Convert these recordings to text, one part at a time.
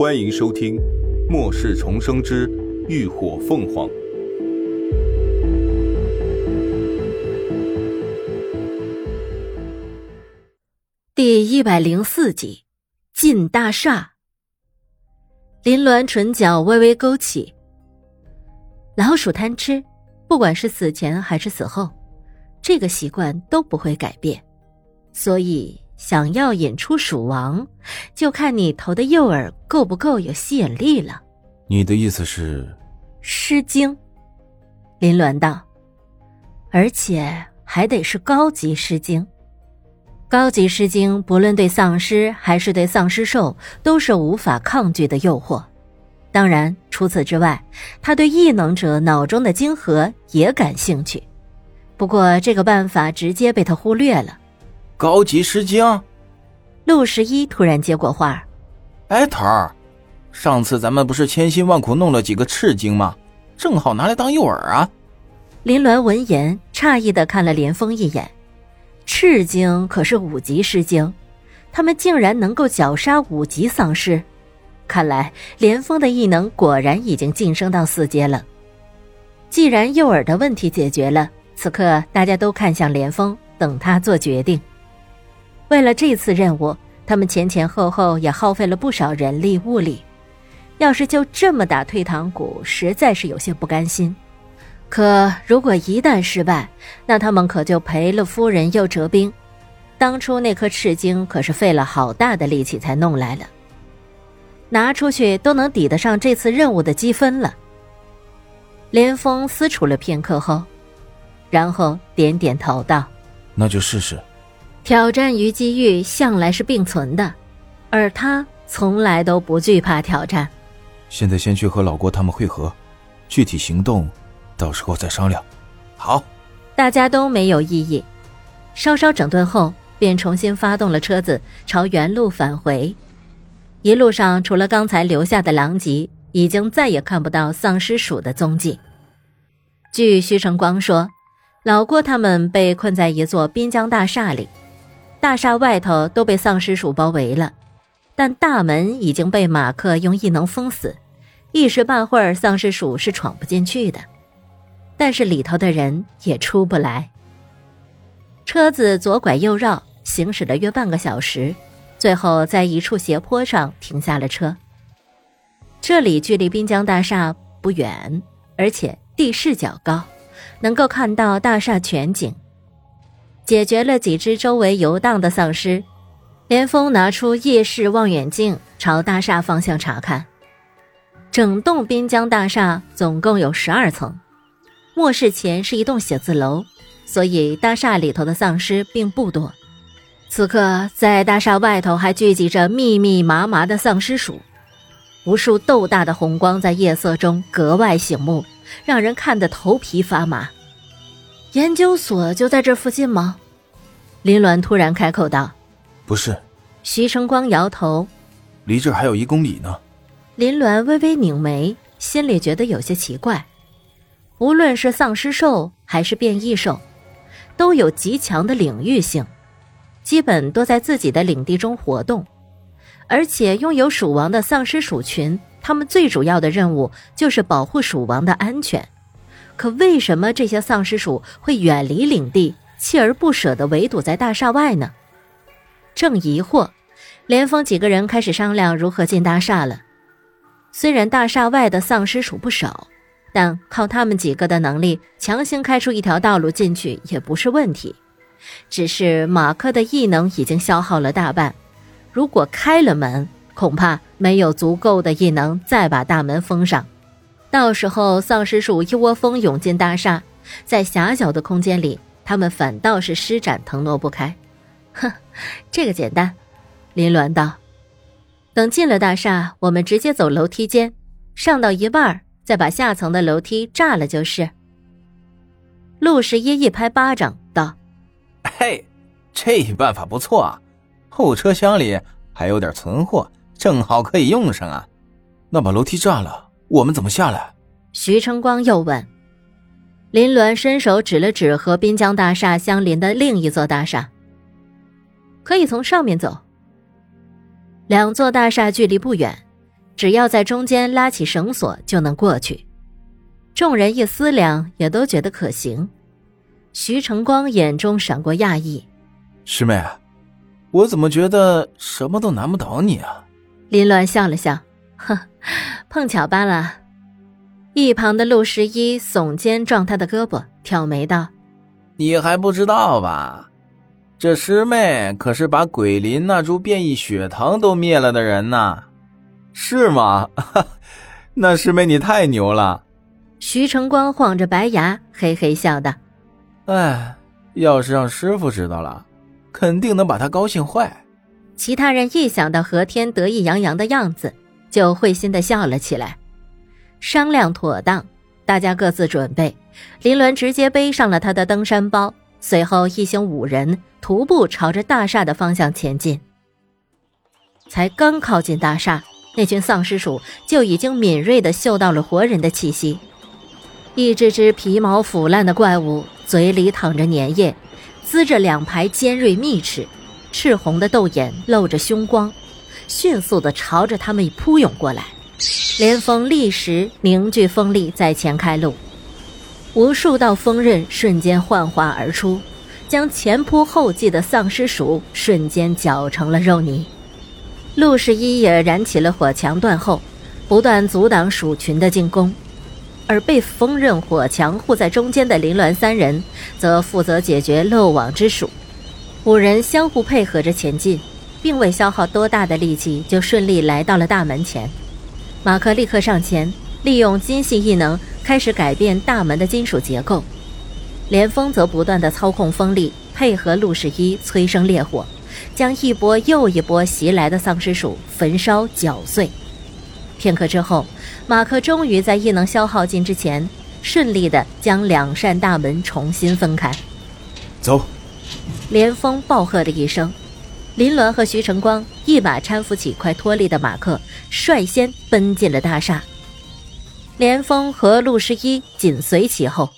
欢迎收听《末世重生之浴火凤凰》第一百零四集。进大厦，林鸾唇角微微勾起。老鼠贪吃，不管是死前还是死后，这个习惯都不会改变，所以。想要引出鼠王，就看你投的诱饵够不够有吸引力了。你的意思是，《诗经》？林鸾道，而且还得是高级《诗经》。高级《诗经》不论对丧尸还是对丧尸兽，都是无法抗拒的诱惑。当然，除此之外，他对异能者脑中的晶核也感兴趣。不过，这个办法直接被他忽略了。高级诗经，陆十一突然接过话哎，头儿，上次咱们不是千辛万苦弄了几个赤经吗？正好拿来当诱饵啊！”林鸾闻言诧异的看了连峰一眼，赤经可是五级诗经，他们竟然能够绞杀五级丧尸，看来连峰的异能果然已经晋升到四阶了。既然诱饵的问题解决了，此刻大家都看向连峰，等他做决定。为了这次任务，他们前前后后也耗费了不少人力物力。要是就这么打退堂鼓，实在是有些不甘心。可如果一旦失败，那他们可就赔了夫人又折兵。当初那颗赤晶可是费了好大的力气才弄来了，拿出去都能抵得上这次任务的积分了。连峰思忖了片刻后，然后点点头道：“那就试试。”挑战与机遇向来是并存的，而他从来都不惧怕挑战。现在先去和老郭他们会合，具体行动到时候再商量。好，大家都没有异议。稍稍整顿后，便重新发动了车子，朝原路返回。一路上，除了刚才留下的狼藉，已经再也看不到丧尸鼠的踪迹。据徐成光说，老郭他们被困在一座滨江大厦里。大厦外头都被丧尸鼠包围了，但大门已经被马克用异能封死，一时半会儿丧尸鼠是闯不进去的。但是里头的人也出不来。车子左拐右绕，行驶了约半个小时，最后在一处斜坡上停下了车。这里距离滨江大厦不远，而且地势较高，能够看到大厦全景。解决了几只周围游荡的丧尸，连峰拿出夜视望远镜，朝大厦方向查看。整栋滨江大厦总共有十二层，末世前是一栋写字楼，所以大厦里头的丧尸并不多。此刻，在大厦外头还聚集着密密麻麻的丧尸鼠，无数豆大的红光在夜色中格外醒目，让人看得头皮发麻。研究所就在这附近吗？林鸾突然开口道：“不是。”徐成光摇头：“离这还有一公里呢。”林鸾微微拧眉，心里觉得有些奇怪。无论是丧尸兽还是变异兽，都有极强的领域性，基本都在自己的领地中活动，而且拥有鼠王的丧尸鼠群，他们最主要的任务就是保护鼠王的安全。可为什么这些丧尸鼠会远离领地，锲而不舍地围堵在大厦外呢？正疑惑，连峰几个人开始商量如何进大厦了。虽然大厦外的丧尸鼠不少，但靠他们几个的能力，强行开出一条道路进去也不是问题。只是马克的异能已经消耗了大半，如果开了门，恐怕没有足够的异能再把大门封上。到时候，丧尸鼠一窝蜂涌进大厦，在狭小的空间里，他们反倒是施展腾挪不开。哼，这个简单。林鸾道：“等进了大厦，我们直接走楼梯间，上到一半，再把下层的楼梯炸了就是。”陆十一一拍巴掌道：“嘿，这办法不错啊！后车厢里还有点存货，正好可以用上啊。那把楼梯炸了。”我们怎么下来？徐成光又问。林鸾伸手指了指和滨江大厦相邻的另一座大厦，可以从上面走。两座大厦距离不远，只要在中间拉起绳索就能过去。众人一思量，也都觉得可行。徐成光眼中闪过讶异：“师妹，我怎么觉得什么都难不倒你啊？”林鸾笑了笑：“哼，碰巧罢了。”一旁的陆十一耸肩撞他的胳膊，挑眉道：“你还不知道吧？这师妹可是把鬼林那株变异血藤都灭了的人呐，是吗？那师妹你太牛了。”徐成光晃着白牙，嘿嘿笑道。哎，要是让师傅知道了，肯定能把他高兴坏。其他人一想到何天得意洋洋的样子，就会心的笑了起来。商量妥当，大家各自准备。林鸾直接背上了他的登山包，随后一行五人徒步朝着大厦的方向前进。才刚靠近大厦，那群丧尸鼠就已经敏锐地嗅到了活人的气息。一只只皮毛腐烂的怪物。嘴里淌着粘液，呲着两排尖锐密齿，赤红的豆眼露着凶光，迅速地朝着他们扑涌过来。连峰立时凝聚风力在前开路，无数道锋刃瞬间幻化而出，将前仆后继的丧尸鼠瞬间搅成了肉泥。陆十一也燃起了火墙断后，不断阻挡鼠群的进攻。而被锋刃火墙护在中间的林峦三人，则负责解决漏网之鼠。五人相互配合着前进，并未消耗多大的力气，就顺利来到了大门前。马克立刻上前，利用金系异能开始改变大门的金属结构。连峰则不断的操控风力，配合陆十一催生烈火，将一波又一波袭来的丧尸鼠焚烧搅碎。片刻之后。马克终于在异能消耗尽之前，顺利的将两扇大门重新分开。走！连峰暴喝了一声，林鸾和徐成光一把搀扶起快脱力的马克，率先奔进了大厦。连峰和陆十一紧随其后。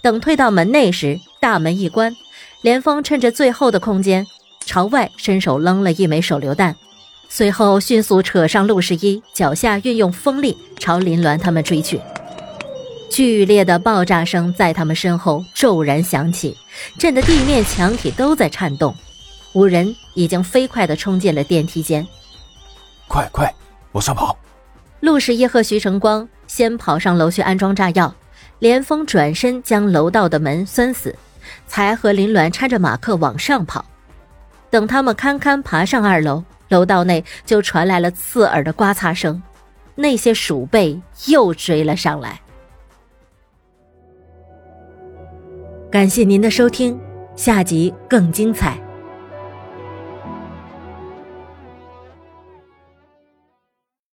等退到门内时，大门一关，连峰趁着最后的空间，朝外伸手扔了一枚手榴弹。随后迅速扯上陆十一，脚下运用风力朝林鸾他们追去。剧烈的爆炸声在他们身后骤然响起，震得地面墙体都在颤动。五人已经飞快地冲进了电梯间。快快，往上跑！陆十一和徐成光先跑上楼去安装炸药，连峰转身将楼道的门栓死，才和林鸾搀着马克往上跑。等他们堪堪爬上二楼。楼道内就传来了刺耳的刮擦声，那些鼠辈又追了上来。感谢您的收听，下集更精彩。